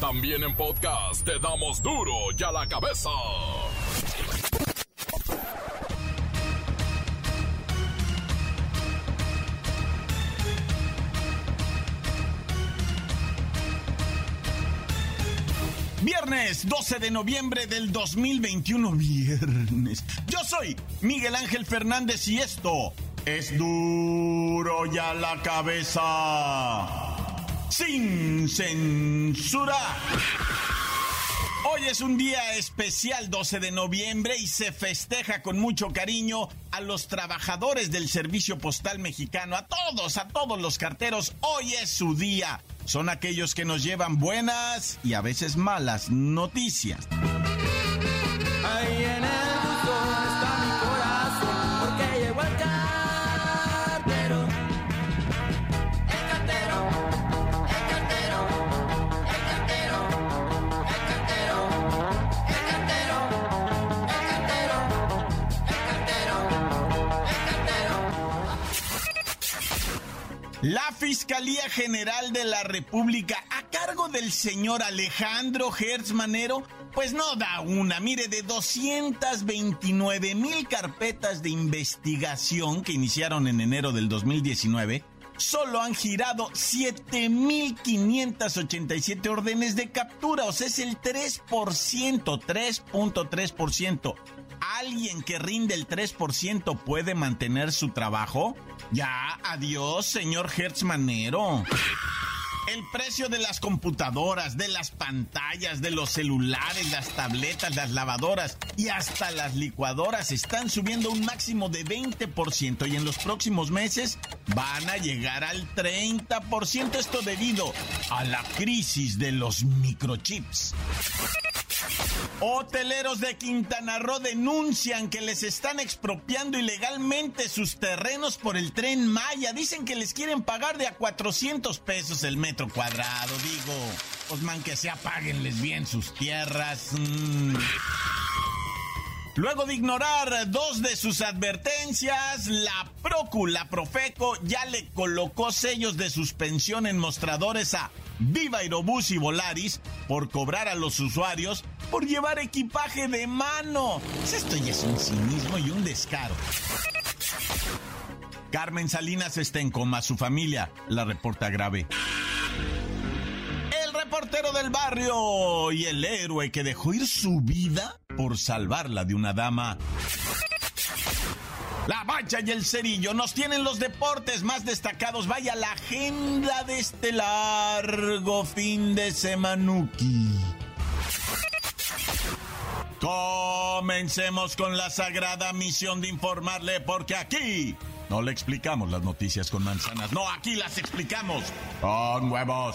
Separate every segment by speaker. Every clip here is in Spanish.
Speaker 1: También en podcast te damos duro y a la cabeza.
Speaker 2: Viernes 12 de noviembre del 2021. Viernes. Yo soy Miguel Ángel Fernández y esto es duro y a la cabeza. Sin censura. Hoy es un día especial, 12 de noviembre, y se festeja con mucho cariño a los trabajadores del servicio postal mexicano, a todos, a todos los carteros. Hoy es su día. Son aquellos que nos llevan buenas y a veces malas noticias. La Fiscalía General de la República, a cargo del señor Alejandro Hertz Manero, pues no da una, mire, de 229 mil carpetas de investigación que iniciaron en enero del 2019, solo han girado 7.587 órdenes de captura, o sea, es el 3%, 3.3%. ¿Alguien que rinde el 3% puede mantener su trabajo? Ya, adiós, señor Hertzmanero. El precio de las computadoras, de las pantallas, de los celulares, las tabletas, las lavadoras y hasta las licuadoras están subiendo un máximo de 20% y en los próximos meses van a llegar al 30%. Esto debido a la crisis de los microchips. Hoteleros de Quintana Roo denuncian que les están expropiando ilegalmente sus terrenos por el tren Maya. Dicen que les quieren pagar de a 400 pesos el metro cuadrado. Digo, Osman, que se apáguenles bien sus tierras. Mm. Luego de ignorar dos de sus advertencias, la Procu, la Profeco, ya le colocó sellos de suspensión en mostradores a Viva Aerobús y Volaris por cobrar a los usuarios por llevar equipaje de mano. Esto ya es un cinismo y un descaro. Carmen Salinas está en coma, su familia la reporta grave. Reportero del barrio y el héroe que dejó ir su vida por salvarla de una dama. La Bacha y el Cerillo nos tienen los deportes más destacados. Vaya la agenda de este largo fin de semanuki. Comencemos con la sagrada misión de informarle porque aquí no le explicamos las noticias con manzanas. No, aquí las explicamos con huevos.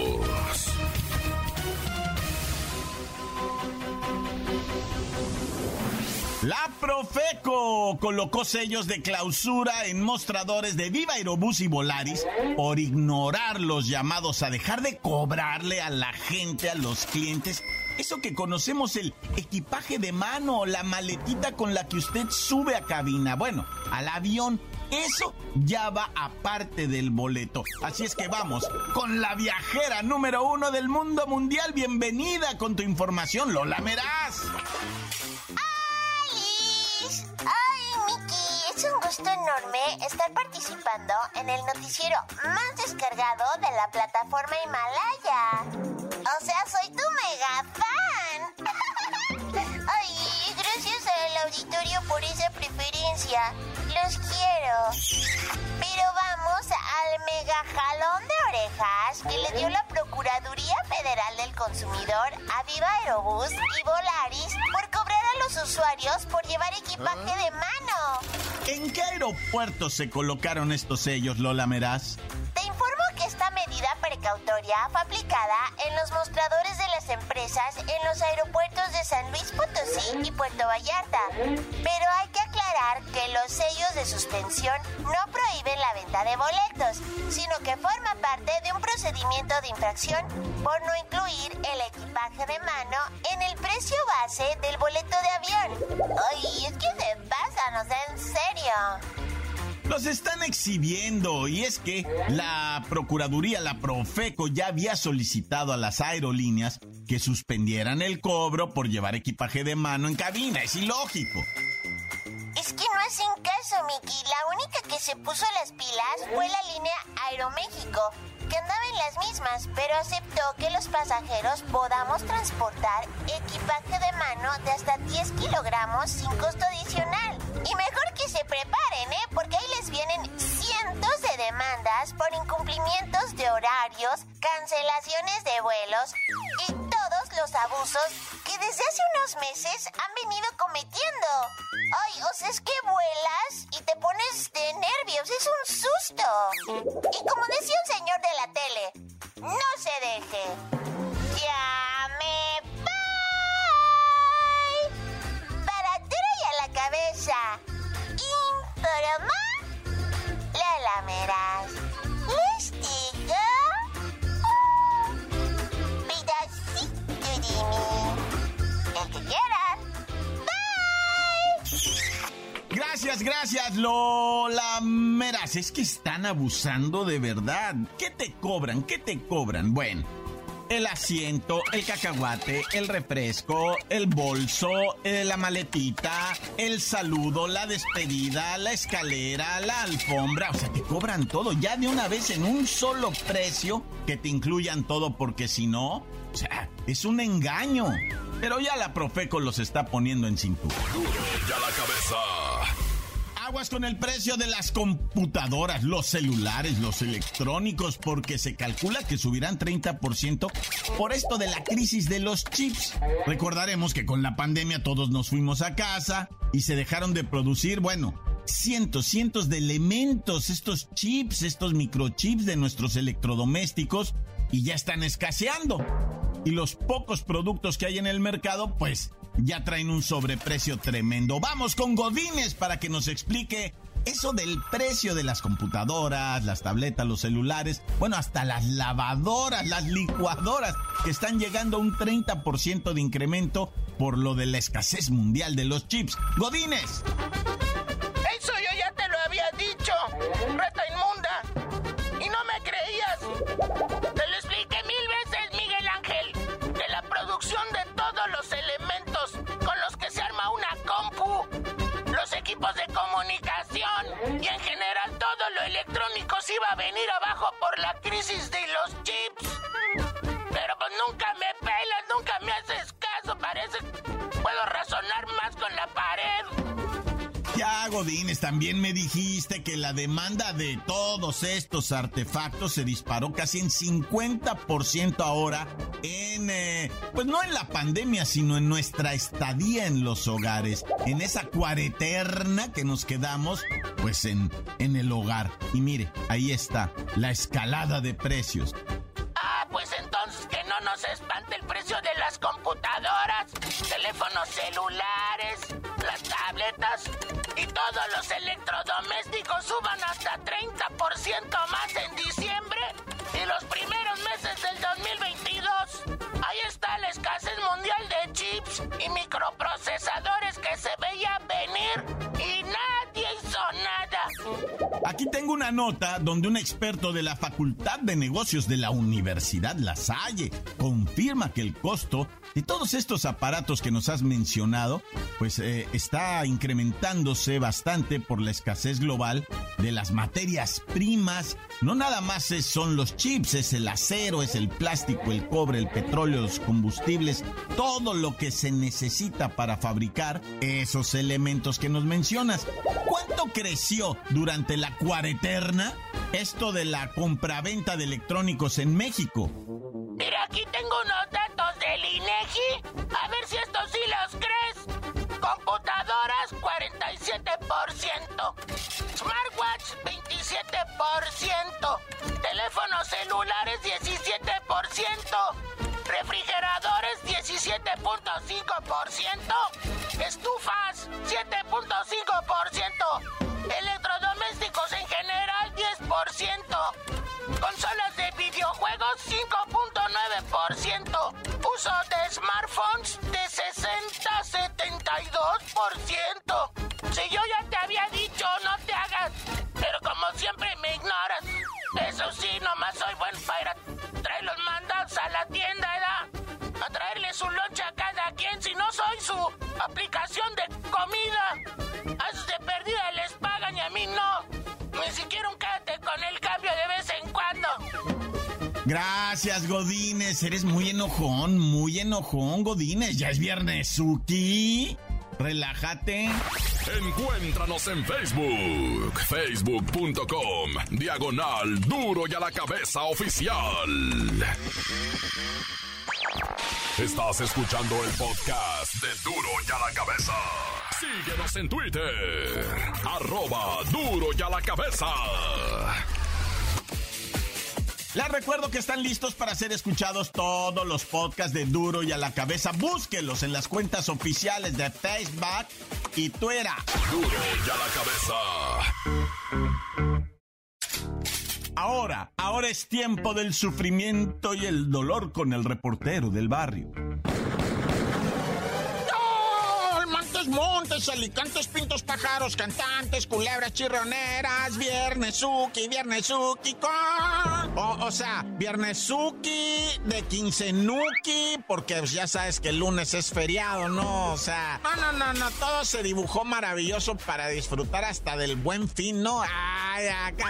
Speaker 2: La Profeco colocó sellos de clausura en mostradores de Viva Aerobús y Volaris por ignorar los llamados a dejar de cobrarle a la gente, a los clientes, eso que conocemos el equipaje de mano, la maletita con la que usted sube a cabina, bueno, al avión. Eso ya va aparte del boleto. Así es que vamos con la viajera número uno del mundo mundial. Bienvenida con tu información, Lola Meraz.
Speaker 3: Gusto enorme estar participando en el noticiero más descargado de la plataforma Himalaya. O sea, soy tu mega fan. Ay, gracias al auditorio por esa preferencia. Los quiero. Pero vamos al mega jalón de orejas que le dio la Procuraduría Federal del Consumidor a Viva Aerobús y Volaris usuarios por llevar equipaje de mano.
Speaker 2: ¿En qué aeropuerto se colocaron estos sellos, Lola Meraz?
Speaker 3: Te informo que esta medida precautoria fue aplicada en los mostradores de las empresas en los aeropuertos de San Luis Potosí y Puerto Vallarta. Pero hay que aclarar que los sellos de suspensión prohíben la venta de boletos, sino que forma parte de un procedimiento de infracción por no incluir el equipaje de mano en el precio base del boleto de avión. Ay, es que se pasa, no sé, en serio.
Speaker 2: Los están exhibiendo y es que la Procuraduría, la Profeco, ya había solicitado a las aerolíneas que suspendieran el cobro por llevar equipaje de mano en cabina. Es ilógico.
Speaker 3: Es que no hacen caso, Miki. La única que se puso las pilas fue la línea Aeroméxico, que andaba en las mismas, pero aceptó que los pasajeros podamos transportar equipaje de mano de hasta 10 kilogramos sin costo adicional. Y mejor que se preparen, ¿eh? Porque ahí les vienen cientos de demandas por incumplimientos de horarios, cancelaciones de vuelos y todos abusos que desde hace unos meses han venido cometiendo. Ay, o sea, es que vuelas y te pones de nervios, es un susto. Y como decía un señor de la tele, no se deje. Ya me voy. Para y a la cabeza. Informa. La lamerás.
Speaker 2: Gracias, Lola Meras. Es que están abusando de verdad. ¿Qué te cobran? ¿Qué te cobran? Bueno, el asiento, el cacahuate, el refresco, el bolso, eh, la maletita, el saludo, la despedida, la escalera, la alfombra. O sea, te cobran todo ya de una vez en un solo precio que te incluyan todo porque si no, o sea, es un engaño. Pero ya la Profeco los está poniendo en cintura.
Speaker 1: Ya la cabeza.
Speaker 2: Con el precio de las computadoras, los celulares, los electrónicos, porque se calcula que subirán 30% por esto de la crisis de los chips. Recordaremos que con la pandemia todos nos fuimos a casa y se dejaron de producir, bueno, cientos, cientos de elementos, estos chips, estos microchips de nuestros electrodomésticos y ya están escaseando. Y los pocos productos que hay en el mercado, pues ya traen un sobreprecio tremendo. Vamos con Godínez para que nos explique eso del precio de las computadoras, las tabletas, los celulares, bueno, hasta las lavadoras, las licuadoras, que están llegando a un 30% de incremento por lo de la escasez mundial de los chips. Godínez.
Speaker 4: Se iba a venir abajo por la crisis de los chips. Pero pues nunca me pelas, nunca me haces caso, parece. Puedo razonar más con la pared.
Speaker 2: Ya, Godínez, también me dijiste que la demanda de todos estos artefactos se disparó casi en 50% ahora en, eh, pues no en la pandemia, sino en nuestra estadía en los hogares, en esa cuareterna que nos quedamos, pues en, en el hogar. Y mire, ahí está, la escalada de precios.
Speaker 4: Ah, pues entonces que no nos espante el precio de las computadoras, teléfonos celulares, las tabletas y todos los electrodomésticos suban hasta 30% más en diciembre y los primeros meses del 2022.
Speaker 2: Nota donde un experto de la Facultad de Negocios de la Universidad La Salle confirma que el costo de todos estos aparatos que nos has mencionado, pues eh, está incrementándose bastante por la escasez global de las materias primas. No nada más son los chips, es el acero, es el plástico, el cobre, el petróleo, los combustibles, todo lo que se necesita para fabricar esos elementos que nos mencionas. ¿Cuánto creció durante la cuareterna esto de la compraventa de electrónicos en México?
Speaker 4: Mira, aquí tengo unos datos del INEGI. A ver si estos sí los crees. 47%. Smartwatch, 27%. Teléfonos celulares, 17%. Refrigeradores, 17.5%. Estufas, 7.5%. Electrodomésticos en general, 10%. Consolas de videojuegos 5.9%. Uso de smartphones de 60-72%. Si yo ya te había dicho, no te hagas. Pero como siempre me ignoras. Eso sí, nomás soy buen pirata. Trae los mandados a la tienda
Speaker 2: Gracias, Godines. Eres muy enojón, muy enojón, Godines. Ya es viernes, Suki. Relájate.
Speaker 1: Encuéntranos en Facebook, facebook.com, diagonal duro y a la cabeza oficial. Estás escuchando el podcast de duro y a la cabeza. Síguenos en Twitter, arroba duro y a la cabeza.
Speaker 2: Les recuerdo que están listos para ser escuchados todos los podcasts de Duro y a la cabeza. Búsquenlos en las cuentas oficiales de Facebook y Twitter.
Speaker 1: Duro y a
Speaker 2: la cabeza. Ahora, ahora es tiempo del sufrimiento y el dolor con el reportero del barrio.
Speaker 5: montes, alicantes, pintos, pájaros, cantantes, culebras, chirroneras, viernesuki, viernesuki con... O, o sea, viernesuki de quincenuki, porque ya sabes que el lunes es feriado, ¿no? O sea, no, no, no, no, todo se dibujó maravilloso para disfrutar hasta del buen fin, ¿no? Ay, acá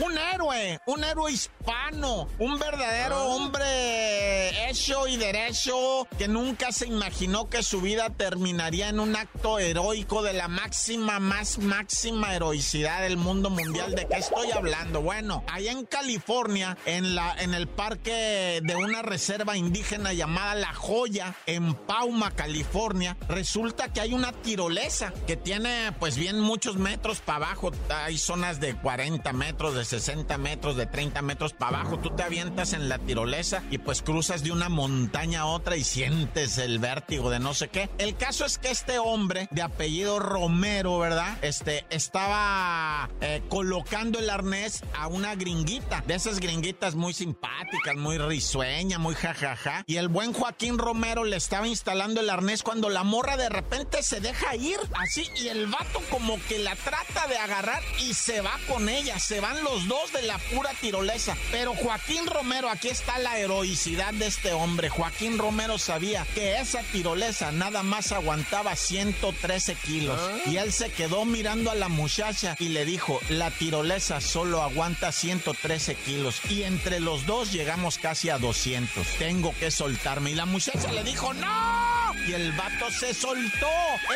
Speaker 5: un héroe, un héroe hispano, un verdadero ah. hombre hecho y derecho que nunca se imaginó que su vida terminaría en un acto heroico de la máxima, más máxima heroicidad del mundo mundial. ¿De qué estoy hablando? Bueno, allá en California, en, la, en el parque de una reserva indígena llamada La Joya, en Pauma, California, resulta que hay una tirolesa que tiene pues bien muchos metros para abajo. Hay zonas de 40 metros, de 60 metros, de 30 metros para abajo, tú te avientas en la tirolesa y pues cruzas de una montaña a otra y sientes el vértigo de no sé qué. El caso es que este hombre de apellido Romero, ¿verdad? Este estaba eh, colocando el arnés a una gringuita, de esas gringuitas muy simpáticas, muy risueña, muy jajaja. Y el buen Joaquín Romero le estaba instalando el arnés cuando la morra de repente se deja ir así y el vato como que la trata de agarrar y se va con ella, se van los dos de la pura tirolesa. Pero Joaquín Romero, aquí está la heroicidad de este hombre. Joaquín Romero sabía que esa tirolesa nada más aguantaba 113 kilos. ¿Ah? Y él se quedó mirando a la muchacha y le dijo, la tirolesa solo aguanta 113 kilos. Y entre los dos llegamos casi a 200. Tengo que soltarme. Y la muchacha le dijo, no y el vato se soltó,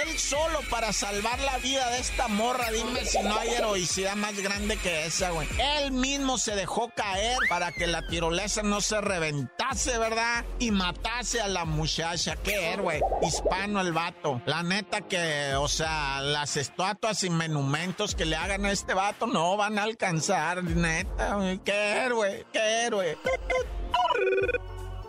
Speaker 5: él solo para salvar la vida de esta morra. Dime si no hay heroicidad más grande que esa, güey. Él mismo se dejó caer para que la tirolesa no se reventase, ¿verdad? Y matase a la muchacha. Qué héroe. Hispano el vato. La neta que, o sea, las estatuas y monumentos que le hagan a este vato no van a alcanzar, neta. Güey. Qué héroe, qué héroe.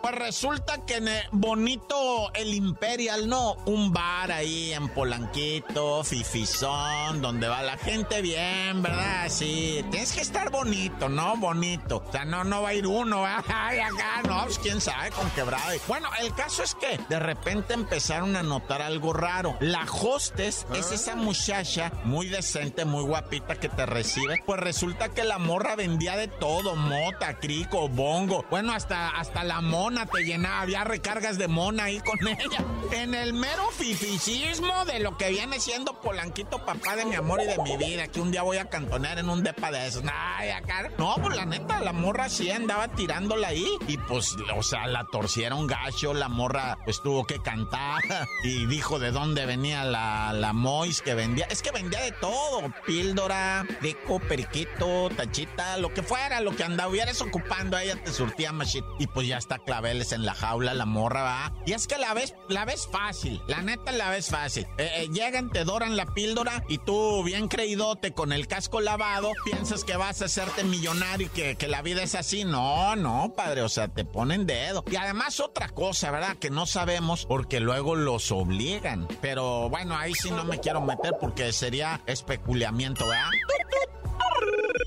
Speaker 5: Pues resulta que en bonito el Imperial, ¿no? Un bar ahí en Polanquito, Fifizón, donde va la gente bien, ¿verdad? Sí, tienes que estar bonito, ¿no? Bonito. O sea, no, no va a ir uno, Ay, acá, no, pues quién sabe, con quebrado. Bueno, el caso es que de repente empezaron a notar algo raro. La hostess es ¿Ah? esa muchacha muy decente, muy guapita que te recibe. Pues resulta que la morra vendía de todo, mota, crico, bongo. Bueno, hasta, hasta la mona te llenaba, había recargas de mona ahí con ella. En el mero fificismo de lo que viene siendo Polanquito, papá de mi amor y de mi vida, que un día voy a cantonear en un depa de esos. Ay. No, pues la neta, la morra sí andaba tirándola ahí. Y pues, o sea, la torcieron gacho, la morra pues tuvo que cantar. Y dijo de dónde venía la, la Mois que vendía. Es que vendía de todo: píldora, deco, periquito, tachita, lo que fuera, lo que andabas ocupando, ella te surtía machit. Y pues ya está claro veles en la jaula, la morra va. Y es que la ves, la ves fácil, la neta la ves fácil. Eh, eh, llegan, te doran la píldora y tú, bien creídote, con el casco lavado, piensas que vas a hacerte millonario y que, que la vida es así. No, no, padre, o sea, te ponen dedo. Y además otra cosa, ¿verdad? Que no sabemos porque luego los obligan. Pero bueno, ahí sí no me quiero meter porque sería especulamiento, ¿verdad?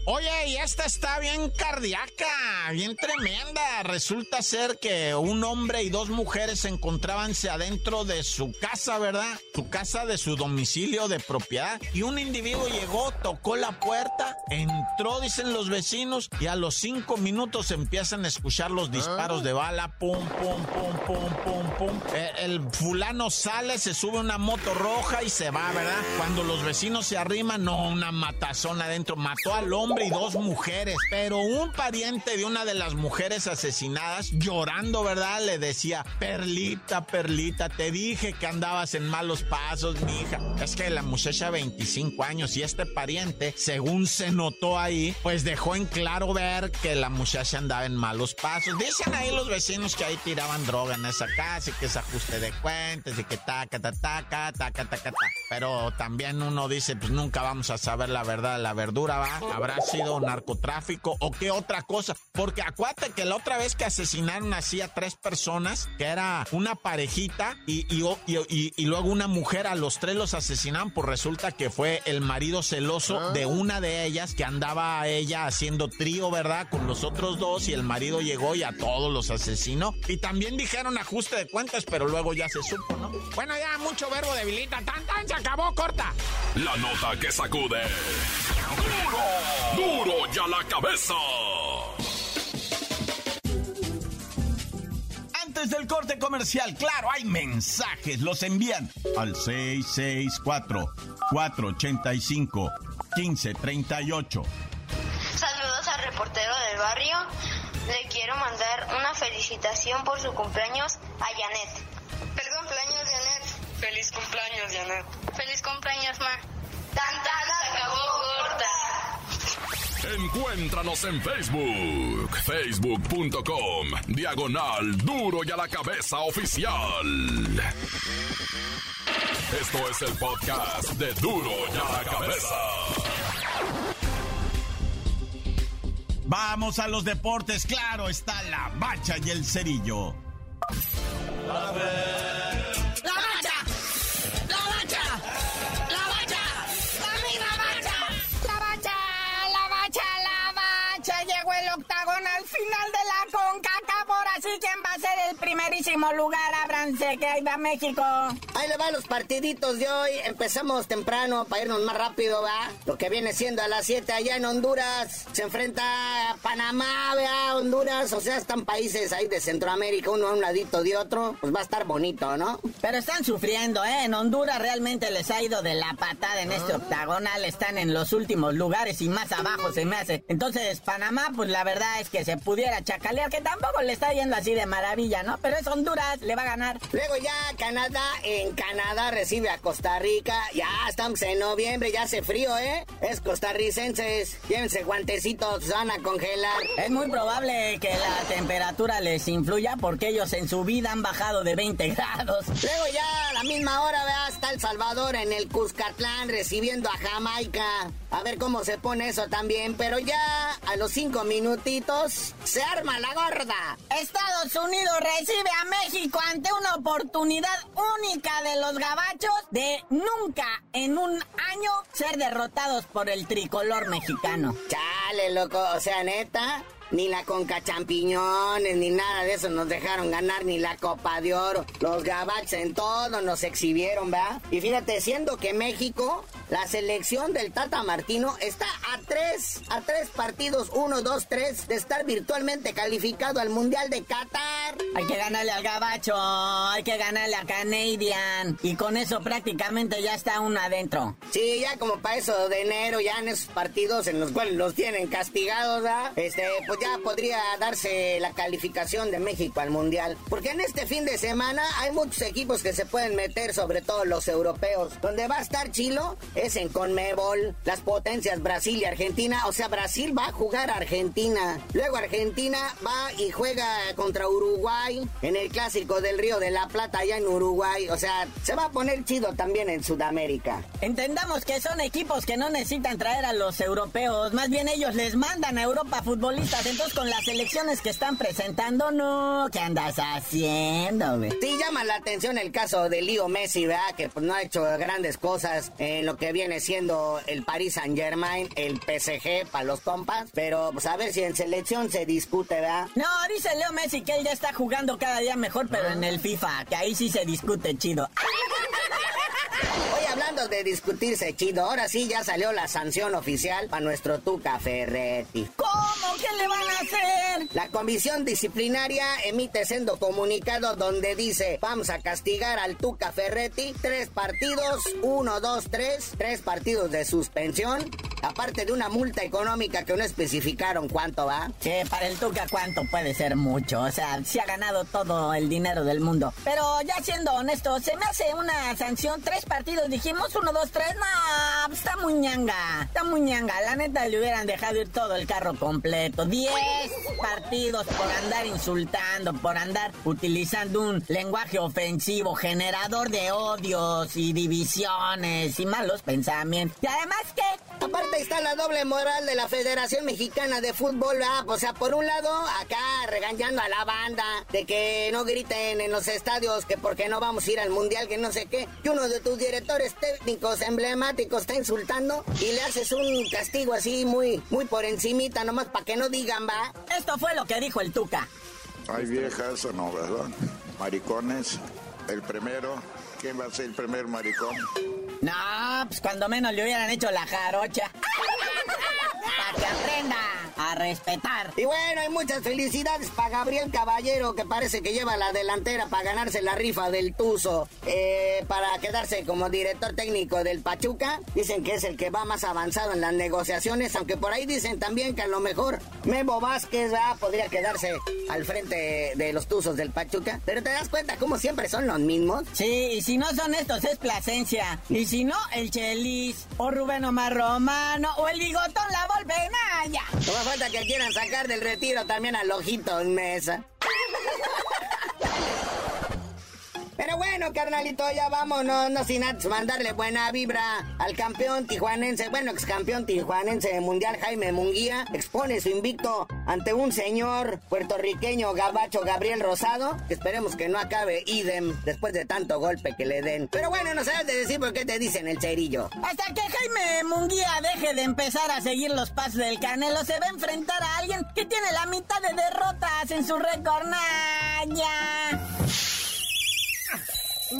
Speaker 5: Oye, y esta está bien cardíaca, bien tremenda. Resulta ser que un hombre y dos mujeres se encontrábanse adentro de su casa, ¿verdad? Su casa de su domicilio de propiedad. Y un individuo llegó, tocó la puerta, entró, dicen los vecinos, y a los cinco minutos empiezan a escuchar los disparos de bala. Pum, pum, pum, pum, pum, pum. Eh, el fulano sale, se sube una moto roja y se va, ¿verdad? Cuando los vecinos se arriman, no, una matazón adentro. Mató al hombre y dos mujeres. Pero un pariente de una de las mujeres asesinadas, llorando, ¿verdad? Le decía, Perlita, Perlita, te dije que andabas en malos pasos, mi hija. Es que la muchacha 25 años y este pariente, según se notó ahí, pues dejó en claro ver que la muchacha andaba en malos pasos. Dicen ahí los vecinos que ahí tiraban droga en esa casa y que es ajuste de cuentas y que taca, taca, taca, taca, taca, taca. Pero también uno dice, pues nunca vamos a saber la verdad de la verdura, ¿va? ¿Habrá sido narcotráfico o qué otra cosa? Porque acuérdate que la otra vez que asesinaron así a tres personas, que era una parejita y, y, y, y luego una mujer, a los tres los asesinaron, pues resulta que fue el marido celoso de una de ellas que andaba ella haciendo trío, ¿verdad? Con los otros dos y el marido llegó y a todos los asesinó. Y también dijeron ajuste de cuentas, pero luego ya se supo, ¿no? Bueno, ya mucho verbo debilita. Tan, tan, se acabó, corta.
Speaker 1: La nota que sacude. ¡Duro! ¡Duro ya la cabeza!
Speaker 2: Antes del corte comercial, claro, hay mensajes. Los envían al 664-485-1538.
Speaker 6: Saludos al reportero del barrio. Le quiero mandar una felicitación por su cumpleaños a Janet.
Speaker 7: Feliz cumpleaños, Janet.
Speaker 6: Feliz cumpleaños, Janet.
Speaker 7: Feliz cumpleaños, Ma.
Speaker 6: Tanta se acabó.
Speaker 1: Encuéntranos en Facebook, facebook.com, diagonal duro y a la cabeza oficial. Esto es el podcast de duro y a la cabeza.
Speaker 2: Vamos a los deportes, claro, está la bacha y el cerillo.
Speaker 8: ¡La primerísimo lugar? Que ahí va México.
Speaker 9: Ahí le van los partiditos de hoy. Empezamos temprano para irnos más rápido, ¿va? Lo que viene siendo a las 7 allá en Honduras. Se enfrenta a Panamá, ¿va? Honduras. O sea, están países ahí de Centroamérica, uno a un ladito de otro. Pues va a estar bonito, ¿no?
Speaker 8: Pero están sufriendo, ¿eh? En Honduras realmente les ha ido de la patada en este octagonal. Están en los últimos lugares y más abajo se me hace. Entonces, Panamá, pues la verdad es que se pudiera chacalear, que tampoco le está yendo así de maravilla, ¿no? Pero es Honduras, le va a ganar.
Speaker 9: Luego ya Canadá, en Canadá recibe a Costa Rica. Ya estamos en noviembre, ya hace frío, ¿eh? Es costarricenses. Llévense guantecitos, van a congelar.
Speaker 8: Es muy probable que la temperatura les influya porque ellos en su vida han bajado de 20 grados.
Speaker 9: Luego ya a la misma hora, vea, está El Salvador en el Cuscatlán recibiendo a Jamaica. A ver cómo se pone eso también. Pero ya a los cinco minutitos se arma la gorda.
Speaker 8: Estados Unidos recibe a México ante una oportunidad única de los gabachos de nunca en un año ser derrotados por el tricolor mexicano.
Speaker 9: Chale, loco. O sea, neta. Ni la Conca Champiñones, ni nada de eso nos dejaron ganar, ni la Copa de Oro. Los gabachos en todo nos exhibieron, ¿verdad? Y fíjate, siendo que México, la selección del Tata Martino está a tres, a tres partidos, uno, dos, tres, de estar virtualmente calificado al Mundial de Qatar.
Speaker 8: Hay que ganarle al gabacho, hay que ganarle a Canadian. Y con eso prácticamente ya está uno adentro.
Speaker 9: Sí, ya como para eso de enero, ya en esos partidos en los cuales los tienen castigados, ¿verdad? Este, pues ya podría darse la calificación de México al Mundial. Porque en este fin de semana hay muchos equipos que se pueden meter, sobre todo los europeos. Donde va a estar Chilo es en Conmebol, las potencias Brasil y Argentina. O sea, Brasil va a jugar a Argentina. Luego Argentina va y juega contra Uruguay en el clásico del Río de la Plata allá en Uruguay. O sea, se va a poner chido también en Sudamérica.
Speaker 8: Entendamos que son equipos que no necesitan traer a los europeos. Más bien ellos les mandan a Europa futbolistas. Entonces con las elecciones que están presentando, no, ¿qué andas haciendo, güey?
Speaker 9: Sí, llama la atención el caso de Lío Messi, ¿verdad? Que pues, no ha hecho grandes cosas en lo que viene siendo el Paris Saint Germain, el PSG para los compas, pero pues a ver si en selección se discute, ¿verdad?
Speaker 8: No, dice Leo Messi que él ya está jugando cada día mejor, pero en el FIFA, que ahí sí se discute chido.
Speaker 9: De discutirse chido, ahora sí ya salió la sanción oficial para nuestro Tuca Ferretti.
Speaker 8: ¿Cómo? ¿Qué le van a hacer?
Speaker 9: La comisión disciplinaria emite sendo comunicado donde dice vamos a castigar al Tuca Ferretti tres partidos, uno, dos, tres, tres partidos de suspensión, aparte de una multa económica que no especificaron cuánto va.
Speaker 8: Sí, para el Tuca cuánto puede ser mucho, o sea, se ha ganado todo el dinero del mundo. Pero ya siendo honesto, se me hace una sanción, tres partidos, dijimos, uno, dos, tres, no, está muy ñanga, está muy ñanga, la neta le hubieran dejado ir todo el carro completo, diez partidos por andar insultando, por andar utilizando un lenguaje ofensivo, generador de odios y divisiones y malos pensamientos. Y además que...
Speaker 9: Aparte está la doble moral de la Federación Mexicana de Fútbol, ¿verdad? O sea, por un lado, acá regañando a la banda de que no griten en los estadios que porque no vamos a ir al Mundial, que no sé qué. Y uno de tus directores técnicos emblemáticos está insultando y le haces un castigo así muy, muy por encimita, nomás para que no digan, va.
Speaker 8: Esto fue lo que dijo el Tuca.
Speaker 10: Hay viejas o no, ¿verdad? Maricones. El primero, ¿quién va a ser el primer maricón?
Speaker 8: No, pues cuando menos le hubieran hecho la jarocha. Que aprenda a respetar.
Speaker 9: Y bueno, hay muchas felicidades para Gabriel Caballero, que parece que lleva la delantera para ganarse la rifa del Tuzo, eh, para quedarse como director técnico del Pachuca. Dicen que es el que va más avanzado en las negociaciones, aunque por ahí dicen también que a lo mejor Memo Vázquez ¿verdad? podría quedarse al frente de los Tuzos del Pachuca. Pero te das cuenta cómo siempre son los mismos.
Speaker 8: Sí, y si no son estos es Plasencia. Y si no, el Chelis, o Rubén Omar Romano, o el Bigotón La Volpe, Naya.
Speaker 9: Falta que quieran sacar del retiro también al ojito en mesa. Pero bueno, carnalito, ya vámonos, no sin antes mandarle buena vibra al campeón tijuanense, bueno, ex campeón tijuanense mundial Jaime Munguía, expone su invicto ante un señor puertorriqueño gabacho Gabriel Rosado, que esperemos que no acabe idem después de tanto golpe que le den. Pero bueno, no sabes de decir por qué te dicen el cerillo.
Speaker 8: Hasta que Jaime Munguía deje de empezar a seguir los pasos del Canelo, se va a enfrentar a alguien que tiene la mitad de derrotas en su récord.
Speaker 4: ¡La